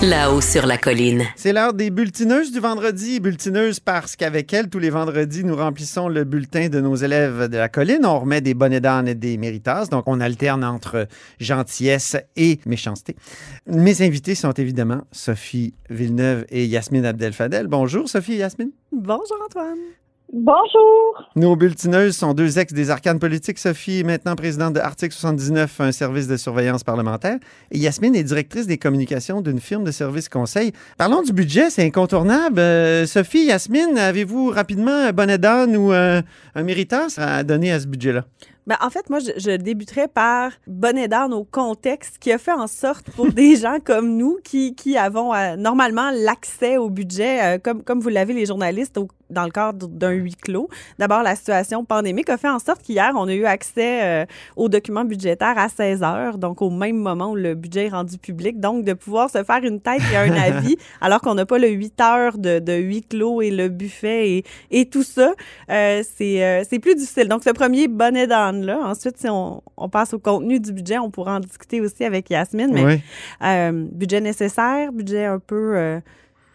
Là-haut sur la colline. C'est l'heure des bulletineuses du vendredi. Bulletineuses parce qu'avec elles, tous les vendredis, nous remplissons le bulletin de nos élèves de la colline. On remet des bonnets d'âne et des méritas. Donc, on alterne entre gentillesse et méchanceté. Mes invités sont évidemment Sophie Villeneuve et Yasmine Abdel-Fadel. Bonjour, Sophie et Yasmine. Bonjour, Antoine. Bonjour. Nos bulletineuses sont deux ex des arcanes politiques. Sophie est maintenant présidente de Article 79, un service de surveillance parlementaire. Yasmine est directrice des communications d'une firme de services conseil. Parlons du budget, c'est incontournable. Euh, Sophie, Yasmine, avez-vous rapidement un bonnet d'âne ou un, méritas à donner à ce budget-là? Ben, en fait, moi, je, je débuterais par bonnet d'âne au contexte qui a fait en sorte pour des gens comme nous qui, qui avons euh, normalement l'accès au budget, euh, comme, comme vous l'avez les journalistes, au, dans le cadre d'un huis clos. D'abord, la situation pandémique a fait en sorte qu'hier, on a eu accès euh, aux documents budgétaires à 16 heures, donc au même moment où le budget est rendu public. Donc, de pouvoir se faire une tête et un avis, alors qu'on n'a pas le 8 heures de, de huis clos et le buffet et, et tout ça, c'est plus difficile. Donc, ce premier bonnet Ensuite, si on, on, passe au contenu du budget, on pourra en discuter aussi avec Yasmine. Mais Oui. euh, budget nécessaire, budget un peu euh,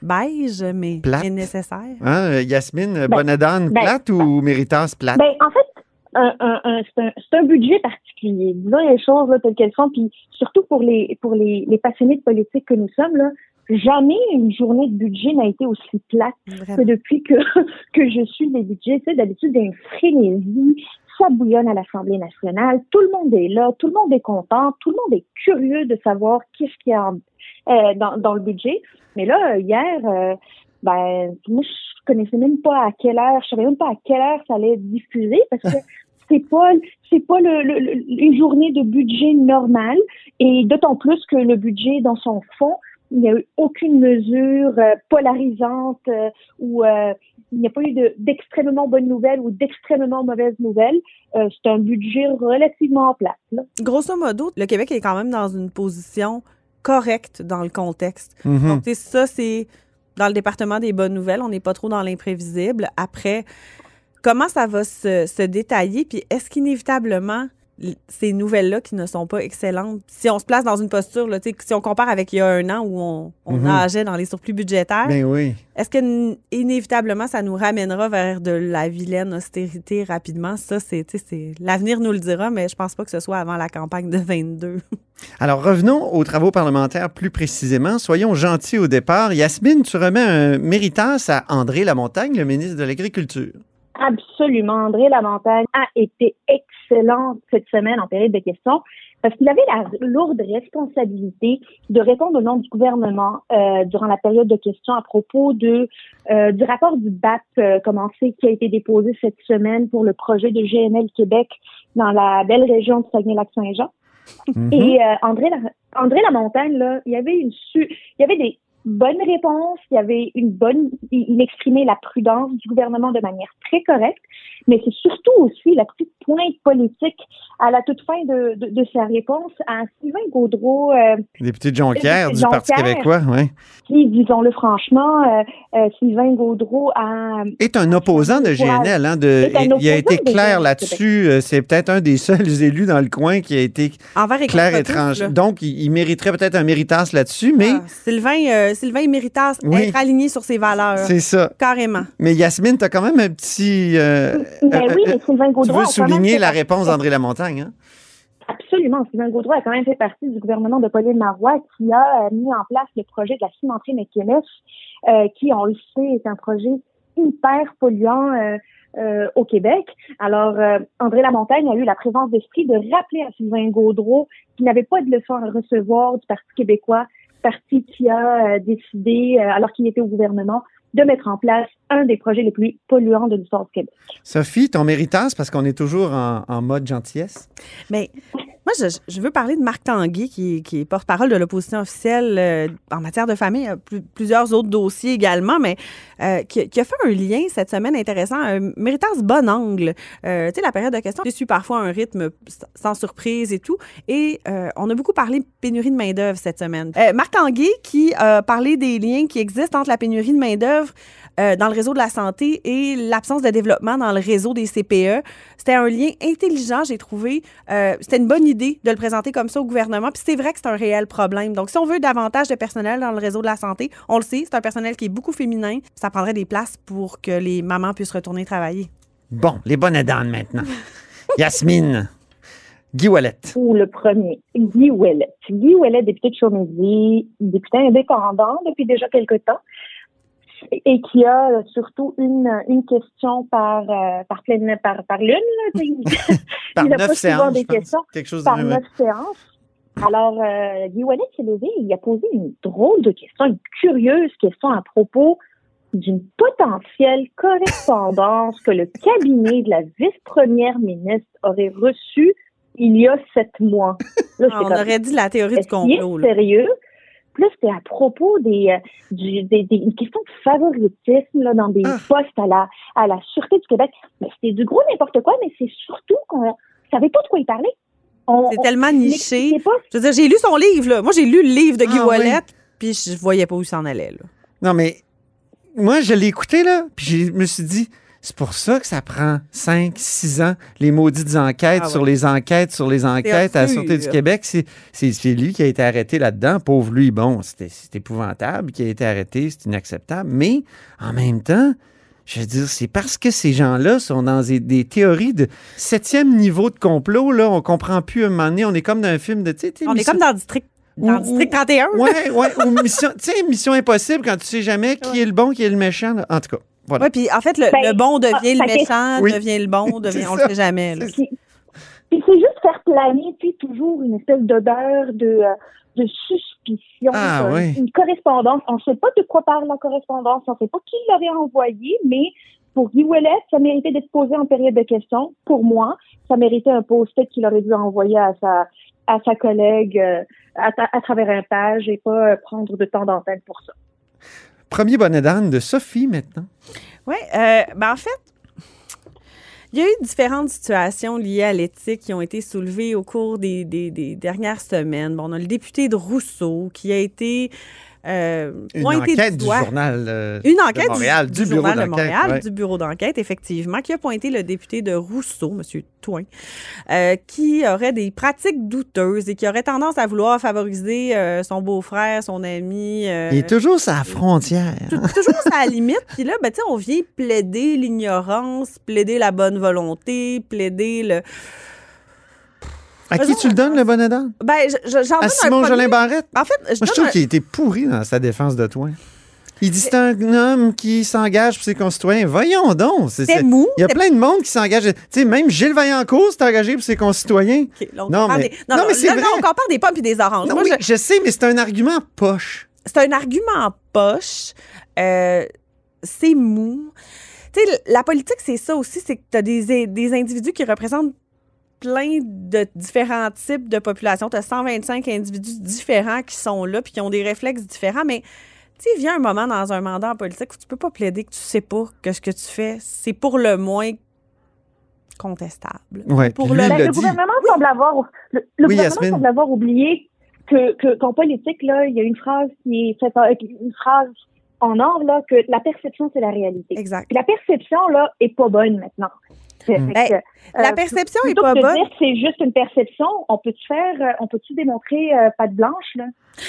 beige, mais, Plate. mais nécessaire. Hein, Yasmine, bonnet d'âne ben, plate ou méritas plate? Ben, en fait, un, un, un, c'est un, budget particulier. Disons les choses là, telles qu'elles sont, puis surtout pour les pour les, les passionnés de politique que nous sommes, là, jamais une journée de budget n'a été aussi plate que depuis que, que je suis des budgets. Tu sais, d'habitude, il y a une frénésie, ça bouillonne à l'Assemblée nationale, tout le monde est là, tout le monde est content, tout le monde est curieux de savoir qu'est-ce qu'il y a en- euh, dans, dans le budget. Mais là, hier, euh, ben, moi, je connaissais même pas à quelle heure, je savais même pas à quelle heure ça allait être diffusé parce que c'est pas, c'est pas le, le- le- une journée de budget normale et d'autant plus que le budget dans son fond, il n'y a eu aucune mesure euh, polarisante euh, ou euh, il n'y a pas eu de- d'extrêmement bonnes nouvelles ou d'extrêmement mauvaises nouvelles. Euh, c'est un budget relativement plat. Là. Grosso modo, le Québec est quand même dans une position correcte dans le contexte. Mhm. Donc, tu sais, ça, c'est dans le département des bonnes nouvelles. On n'est pas trop dans l'imprévisible. Après, comment ça va se, se détailler? Puis est-ce qu'inévitablement, ces nouvelles-là qui ne sont pas excellentes, si on se place dans une posture, là, si on compare avec il y a un an où on, on Mhm. nageait dans les surplus budgétaires, Ben oui. est-ce que inévitablement ça nous ramènera vers de la vilaine austérité rapidement? Ça, c'est l'avenir nous le dira, mais je pense pas que ce soit avant la campagne de 22. Alors, revenons aux travaux parlementaires plus précisément. Soyons gentils au départ. Yasmine, tu remets un méritas à André Lamontagne, le ministre de l'Agriculture. Absolument. André Lamontagne a été excellent cette semaine en période de questions parce qu'il avait la lourde responsabilité de répondre au nom du gouvernement euh, durant la période de questions à propos de euh, du rapport du BAP euh, commencé qui a été déposé cette semaine pour le projet de GNL Québec dans la belle région de Saguenay-Lac-Saint-Jean. Mhm. Et euh, André, La- André Lamontagne, là, il y avait une su il y avait des bonnes réponses, il y avait une bonne, il, il exprimait la prudence du gouvernement de manière très correcte, mais c'est surtout aussi la petite pointe politique à la toute fin de, de, de sa réponse à Sylvain Gaudreau, euh, Député de Jonquière du Jonquière. Parti québécois, oui. qui, disons-le franchement, euh, euh, Sylvain Gaudreau a Est un opposant de GNL. Hein, de, il a été clair là-dessus. Euh, C'est peut-être un des seuls élus dans le coin qui a été Envers clair et tranché. Donc, il, il mériterait peut-être un méritas là-dessus, mais Ah, Sylvain, euh, Sylvain méritas Oui. être aligné sur ses valeurs. c'est ça. Carrément. Mais Yasmine, tu as quand même un petit... euh, mais euh, oui, euh, mais Sylvain tu Gaudreau veux quand même souligner la réponse d'André Lamontagne, hein? Absolument. Sylvain Gaudreau a quand même fait partie du gouvernement de Pauline Marois qui a euh, mis en place le projet de la cimenterie McKinnis, euh, qui, on le sait, est un projet hyper polluant euh, euh, au Québec. Alors, euh, André Lamontagne a eu la présence d'esprit de rappeler à Sylvain Gaudreau qu'il n'avait pas de leçon à recevoir du Parti québécois, parti qui a euh, décidé, euh, alors qu'il était au gouvernement, de mettre en place un des projets les plus polluants de l'histoire du Québec. Sophie, ton méritas, parce qu'on est toujours en, en mode gentillesse? Mais Moi, je, je veux parler de Marc Tanguay, qui, est porte-parole de l'opposition officielle euh, en matière de famille, euh, plus- plusieurs autres dossiers également, mais euh, qui, a fait un lien cette semaine intéressant, un méritant ce bon angle. Euh, tu sais, la période de questions, j'ai su parfois un rythme sans surprise et tout. Et euh, on a beaucoup parlé de pénurie de main-d'œuvre cette semaine. Marc Tanguay qui a parlé des liens qui existent entre la pénurie de main-d'œuvre dans le réseau de la santé et l'absence de développement dans le réseau des CPE. C'était un lien intelligent, j'ai trouvé. C'était une bonne idée de le présenter comme ça au gouvernement. Puis c'est vrai que c'est un réel problème. Donc, si on veut davantage de personnel dans le réseau de la santé, on le sait, c'est un personnel qui est beaucoup féminin. Ça prendrait des places pour que les mamans puissent retourner travailler. Bon, les bonnes dames maintenant. Yasmine. Guy Wallet. Ou le premier, Guy Ouellet. Guy Ouellet, député de Chaumédie, député indépendant depuis déjà quelque temps, et qui a surtout une, une question par, euh, par, pleine, par, par lune. là, tu sais. Par Il a neuf pas souvent séances, des questions. Quelque chose par neuf séances. Alors, euh, Guy Ouellet s'est levé et il a posé une drôle de question, une curieuse question à propos d'une potentielle correspondance que le cabinet de la vice-première ministre aurait reçue il y a sept mois. Là, Ah, on comme, aurait dit la théorie du est-ce qu'il est complot. là. Là, c'était à propos des, euh, du, des, des une question de favoritisme là, dans des Ah. postes à la, à la Sûreté du Québec. Mais c'était du gros n'importe quoi, mais c'est surtout qu'on savait pas de quoi il parlait. C'est tellement niché. pas Je veux dire, j'ai lu son livre. Là. Moi, j'ai lu le livre de Guy Ah, Ouellet, oui. puis je voyais pas où il s'en allait. Là. Non, mais moi, je l'ai écouté, là, puis je me suis dit, c'est pour ça que ça prend 5, 6 ans, les maudites enquêtes Ah ouais. sur les enquêtes sur les enquêtes à la. Sûreté du Québec. C'est lui qui a été arrêté là-dedans. Pauvre lui, bon, c'est épouvantable qui a été arrêté, c'est inacceptable. Mais en même temps, je veux dire, c'est parce que ces gens-là sont dans des, des théories de septième niveau de complot, là, on comprend plus à un moment donné, on est comme dans un film de, tu sais, tu sais, On est comme dans le district, dans le Ou- district ou- 31. Ouais, ouais, ou mission, tu sais, mission impossible quand tu sais jamais qui est le bon, qui est le méchant. là. En tout cas, voilà. Oui, puis en fait, le, Ben, le bon devient ah, le ça fait- méchant, Oui. devient le bon, devient, C'est on ça. le sait jamais. là. Puis, puis c'est juste faire planer, tu sais, toujours une espèce d'odeur de, euh, de suspicion, Ah, euh, oui. une correspondance. On ne sait pas de quoi parle la correspondance, on ne sait pas qui l'aurait envoyé, mais pour Guy Ouellet, ça méritait d'être posé en période de questions. Pour moi, ça méritait un post-it qu'il aurait dû envoyer à sa à sa collègue euh, à, à travers un page et pas euh, prendre de temps d'antenne pour ça. Premier bonnet d'âne de Sophie maintenant. Oui, euh, ben en fait, il y a eu différentes situations liées à l'éthique qui ont été soulevées au cours des, des- dernières semaines. Bon, on a le député de Rousseau qui a été euh, Une pointé enquête du doigt. journal euh, Une enquête de Montréal, du, Journal de d'enquête. Montréal, ouais. du bureau d'enquête, effectivement, qui a pointé le député de Rousseau, M. Toin, euh, qui aurait des pratiques douteuses et qui aurait tendance à vouloir favoriser euh, son beau-frère, son ami. Il est toujours sa frontière. tou- toujours à la limite. Puis là, ben, on vient plaider l'ignorance, plaider la bonne volonté, plaider le. À qui tu le donnes, le bonnet d'âne? Ben, je- je- j'en À Simon. Jolin Barrette? En fait, je Moi, je trouve un- qu'il a été pourri dans sa défense de toi. Il dit c'est un homme qui s'engage pour ses concitoyens. Voyons donc. c'est- mou. Il y a plein de monde qui s'engage. Tu sais, même Gilles Vaillancourt s'est engagé pour ses concitoyens. Là, Non, mais- des- non, mais c'est vrai. on compare des pommes et des oranges. Non, Moi, oui, je- je sais, mais c'est un argument poche. c'est un argument poche. Euh, c'est mou. Tu sais, la politique, c'est ça aussi, c'est que tu as des, des individus qui représentent plein de différents types de populations. Tu as 125 individus différents qui sont là puis qui ont des réflexes différents, mais tu sais, il vient un moment dans un mandat en politique où tu peux pas plaider que tu sais pas que ce que tu fais, c'est pour le moins contestable. Ouais, Pour le- Ben, le dit. gouvernement semble avoir le, le Oui, gouvernement Yasmine. semble avoir oublié que que- qu'en politique là, il y a une phrase qui est faite en- une phrase en or là que la perception c'est la réalité. Exact. Puis la perception là est pas bonne maintenant. Mm. que, Ben, La euh, perception est pas bonne. dire que c'est juste une perception, on peut-tu faire, euh, on peut-tu démontrer euh, patte blanche là?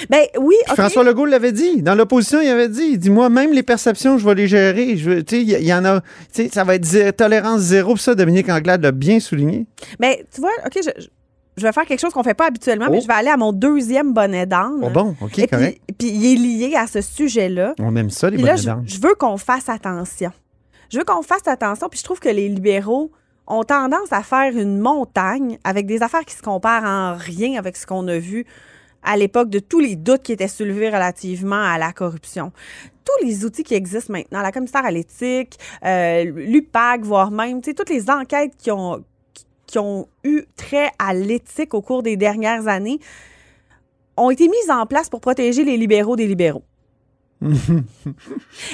Ben oui. François Legault l'avait dit. Dans l'opposition, il avait dit, il dit, moi, même les perceptions, je vais les gérer. Je veux- Tu sais, il y, en a, tu sais, ça va être zé- tolérance zéro. Ça, Dominique Anglade l'a bien souligné. Mais tu vois, OK, je, je- je vais faire quelque chose qu'on fait pas habituellement, Oh. mais je vais aller à mon deuxième bonnet d'âne. Bon, bon, OK, Et correct. puis, puis il est lié à ce sujet-là. On aime ça, les Puis bonnets je, d'âne. je veux qu'on fasse attention. Je veux qu'on fasse attention, puis je trouve que les libéraux ont tendance à faire une montagne avec des affaires qui se comparent en rien avec ce qu'on a vu à l'époque de tous les doutes qui étaient soulevés relativement à la corruption. Tous les outils qui existent maintenant, la commissaire à l'éthique, euh, l'UPAC, voire même, toutes les enquêtes qui ont, qui ont eu trait à l'éthique au cours des dernières années ont été mises en place pour protéger les libéraux des libéraux.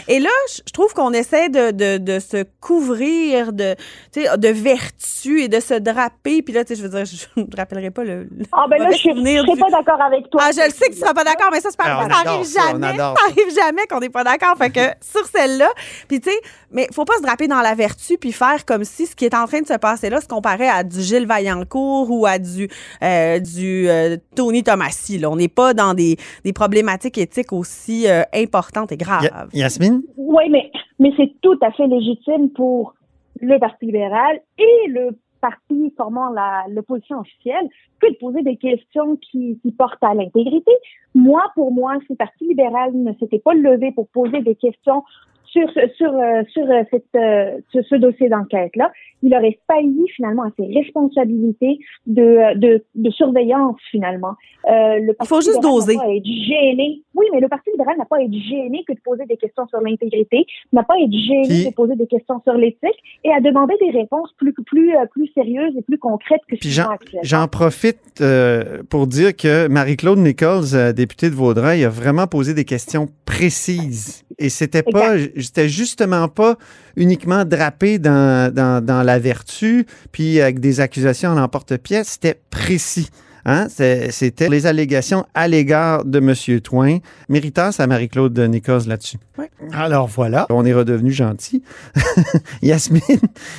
Et là, je trouve qu'on essaie de, de, de, se couvrir de, de vertu et de se draper. Puis là, je veux dire, je ne rappellerai pas le. Ah, ben là, je ne serais pas d'accord avec toi. Ah, je le sais que tu ne seras pas d'accord, mais ça, c'est pas ça adore arrive ça, on jamais. Ça arrive jamais qu'on n'est pas d'accord. Fait que sur celle-là, puis tu sais, mais faut pas se draper dans la vertu puis faire comme si ce qui est en train de se passer là se comparait à du Gilles Vaillancourt ou à du, euh, du euh, Tony Tomassi. Là. On n'est pas dans des, des problématiques éthiques aussi euh, importantes et graves. Ya- Yasmine? Oui, mais, mais c'est tout à fait légitime pour le Parti libéral et le parti formant la- l'opposition officielle que de poser des questions qui, qui portent à l'intégrité. Moi, pour moi, si le Parti libéral ne s'était pas levé pour poser des questions sur, ce- sur, euh, sur, euh, cette, euh, ce, ce dossier d'enquête-là, il aurait failli finalement à ses responsabilités de, de, de surveillance finalement. Euh, le Parti faut juste doser. pas à être gêné. Oui, mais le Parti libéral n'a pas à être gêné que de poser des questions sur l'intégrité, n'a pas à être gêné Puis- de poser des questions sur l'éthique et à demander des réponses plus plus plus sérieuses et plus concrètes que Puis ce qu'on j'en, a profite euh, pour dire que Marie-Claude Nichols, députée de Vaudreuil, a vraiment posé des questions précises. Et c'était pas, c'était justement pas uniquement drapé dans, dans, dans la vertu, puis avec des accusations en emporte-pièce, c'était précis. Hein? C'était les allégations à l'égard de M. Twain. Méritas à Marie-Claude Nichols là-dessus. Oui. Alors voilà, on est redevenu gentil. Yasmine,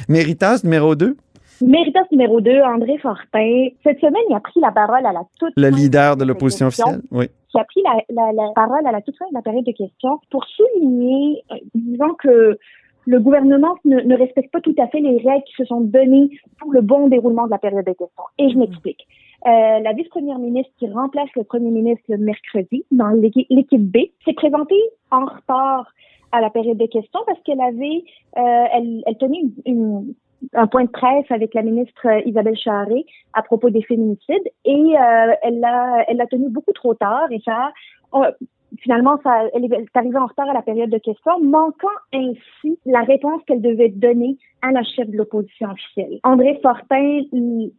Méritas numéro 2. Méritas numéro 2, André Fortin. Cette semaine, il a pris la parole à la toute Le leader de l'opposition officielle, oui. Qui a pris la, la, la parole à la toute fin de la période de questions pour souligner, euh, disant que le gouvernement ne, ne respecte pas tout à fait les règles qui se sont données pour le bon déroulement de la période de questions. Et je m'explique. Euh, la vice-première ministre qui remplace le premier ministre le mercredi dans l'équipe l'équipe B s'est présentée en retard à la période de questions parce qu'elle avait, euh, elle, elle tenait une, une- un point de presse avec la ministre euh, Isabelle Charré à propos des féminicides et euh, elle l'a elle l'a tenu beaucoup trop tard et ça a- finalement ça elle est arrivée en retard à la période de questions manquant ainsi la réponse qu'elle devait donner à la chef de l'opposition officielle. André Fortin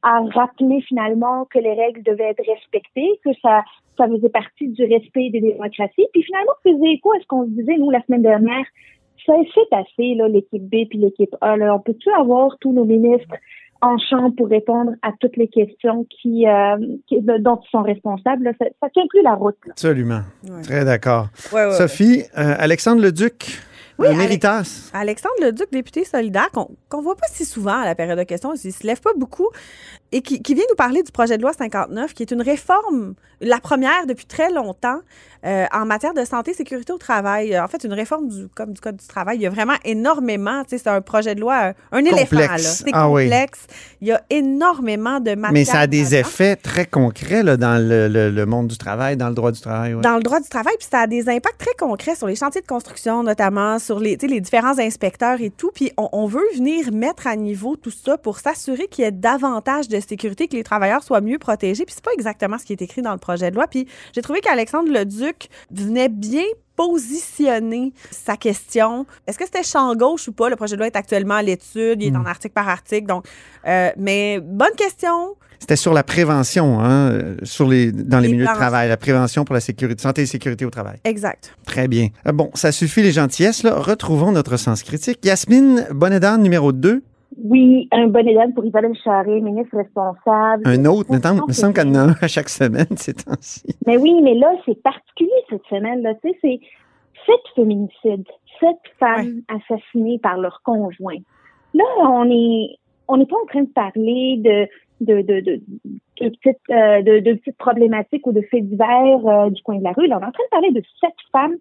a rappelé finalement que les règles devaient être respectées, que ça ça faisait partie du respect des démocraties puis finalement faisait écho à ce qu'on disait nous la semaine dernière c'est assez là l'équipe B puis l'équipe A là on peut-tu avoir tous nos ministres en champ pour répondre à toutes les questions qui, euh, qui- dont ils sont responsables. là? Ça, ça tient plus la route. là. Absolument. Ouais. Très d'accord. Ouais, ouais, ouais. Sophie, euh, Alexandre Leduc, Oui, Méritas. Alexandre Leduc, député solidaire, qu'on qu'on voit pas si souvent à la période de questions, il se lève pas beaucoup, et qui, qui vient nous parler du projet de loi 59, qui est une réforme, la première depuis très longtemps, euh, en matière de santé et sécurité au travail. En fait, une réforme du, comme du Code du travail. Il y a vraiment énormément, tu sais, c'est un projet de loi, euh, un éléphant, là. C'est Ah oui. complexe. Il y a énormément de matière. Mais ça a des effets très concrets là, dans le, le- le monde du travail, dans le droit du travail. ouais. dans le droit du travail, puis ça a des impacts très concrets sur les chantiers de construction, notamment sur les, différents inspecteurs et tout. Puis on, on veut venir mettre à niveau tout ça pour s'assurer qu'il y ait davantage de sécurité, que les travailleurs soient mieux protégés. Puis c'est pas exactement ce qui est écrit dans le projet de loi. Puis j'ai trouvé qu'Alexandre Leduc venait bien positionner sa question. Est-ce que c'était champ gauche ou pas? Le projet de loi est actuellement à l'étude, il est en article par article. Donc, euh, mais bonne question. C'était sur la prévention, hein, sur les, dans les, Les milieux de travail, la prévention pour la sécurité, santé et sécurité au travail. Exact. Très bien. Euh, Bon, ça suffit les gentillesses. Là. Retrouvons notre sens critique. Yasmine Bonnedan, numéro 2. Oui, un bon élève pour Isabelle Charré, ministre responsable. Un autre. Non, il me semble qu'il y en a un à chaque semaine ces temps-ci. Mais oui, mais là, c'est particulier cette semaine. Là, tu sais, c'est sept féminicides, sept femmes assassinées par leur conjoint. Là, on est, on n'est pas en train de parler de de de de, de petites euh, de, de petites problématiques ou de faits divers euh, du coin de la rue. Là, on est en train de parler de sept femmes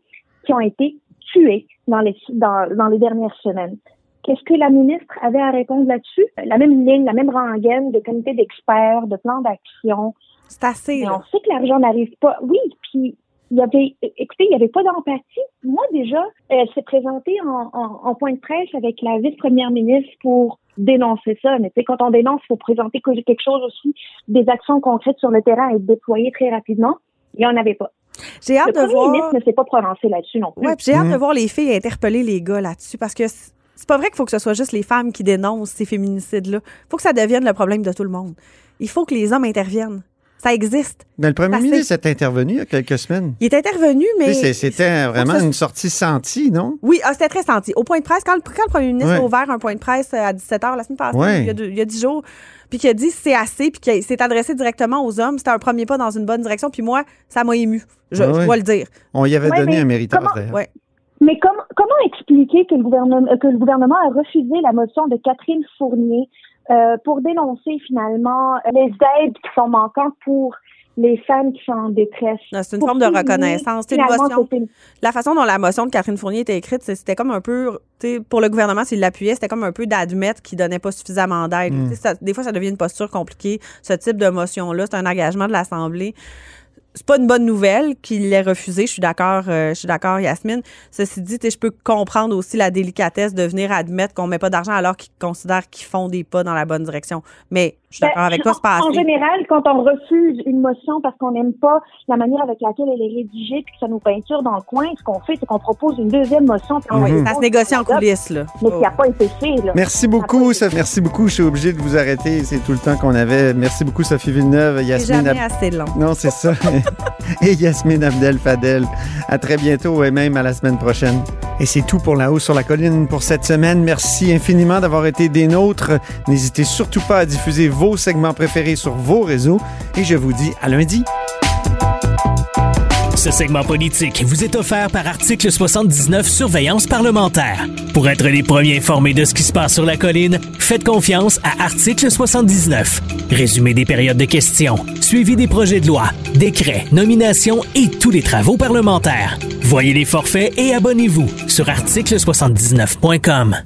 qui ont été tuées dans les dans, dans les dernières semaines. Qu'est-ce que la ministre avait à répondre là-dessus? La même ligne, la même rengaine de comité d'experts, de plans d'action. C'est assez. Mais là. on sait que l'argent n'arrive pas. Oui, puis il y avait, écoutez, il n'y avait pas d'empathie. Moi, déjà, elle s'est présentée en, en, en point de presse avec la vice-première ministre pour dénoncer ça. Mais tu sais, quand on dénonce, il faut présenter que- quelque chose aussi, des actions concrètes sur le terrain et déployer très rapidement. Il n'y en avait pas. J'ai hâte Le de premier voir. ministre ne s'est pas prononcé là-dessus non plus. Ouais, j'ai hâte Mhm. de voir les filles interpeller les gars là-dessus parce que c'est pas vrai qu'il faut que ce soit juste les femmes qui dénoncent ces féminicides-là. Il faut que ça devienne le problème de tout le monde. Il faut que les hommes interviennent. Ça existe. Mais le premier ministre est intervenu il y a quelques semaines. Il est intervenu, mais. C'était vraiment une sortie sentie, non? Oui, ah, c'était très senti. Au point de presse, quand le, quand le premier ministre Ouais. a ouvert un point de presse euh, à 17h la semaine passée, Ouais. il, y a deux- il y a 10 jours, puis qu'il a dit c'est assez, puis qu'il s'est adressé directement aux hommes, c'était un premier pas dans une bonne direction, puis moi, ça m'a ému. Je, dois le dire. On y avait Ouais, donné mais un méritage, comment-. Mais comme- comment expliquer que le, gouvernement, euh, que le gouvernement a refusé la motion de Catherine Fournier euh, pour dénoncer finalement les aides qui sont manquantes pour les femmes qui sont en détresse? C'est une Pour forme de reconnaissance. Une motion. une- La façon dont la motion de Catherine Fournier était écrite, c'est- c'était comme un peu, tu sais, pour le gouvernement, s'il l'appuyait, c'était comme un peu d'admettre qu'il donnait pas suffisamment d'aide. Mm. Ça- Des fois, ça devient une posture compliquée. Ce type de motion-là, c'est un engagement de l'Assemblée. C'est pas une bonne nouvelle qu'il l'ait refusé. Je suis d'accord, euh, je suis d'accord, Yasmine. Ceci dit, je peux comprendre aussi la délicatesse de venir admettre qu'on met pas d'argent alors qu'ils considèrent qu'ils font des pas dans la bonne direction. Mais je suis d'accord Ben, avec toi, c'est pas en, en assez. général, quand on refuse une motion parce qu'on n'aime pas la manière avec laquelle elle est rédigée puis que ça nous peinture dans le coin, ce qu'on fait, c'est qu'on propose une deuxième motion. puis on Mhm. Ça se négocie en coulisses, là. Mais qui n'a pas été fait. Là. Merci beaucoup, Sophie. Merci beaucoup. Je suis obligé de vous arrêter. C'est tout le temps qu'on avait. Merci beaucoup, Sophie Villeneuve, C'est Yasmine. jamais Ab- assez long. Non, c'est ça. Et Yasmine Abdel Fadel. À très bientôt et même à la semaine prochaine. Et c'est tout pour La Haut sur la Colline pour cette semaine. Merci infiniment d'avoir été des nôtres. N'hésitez surtout pas à diffuser vos segments préférés sur vos réseaux. Et je vous dis à lundi. Ce segment politique vous est offert par Article 79 Surveillance parlementaire. Pour être les premiers informés de ce qui se passe sur la colline, faites confiance à Article 79. Résumé des périodes de questions, suivi des projets de loi, décrets, nominations et tous les travaux parlementaires. Voyez les forfaits et abonnez-vous sur article79.com.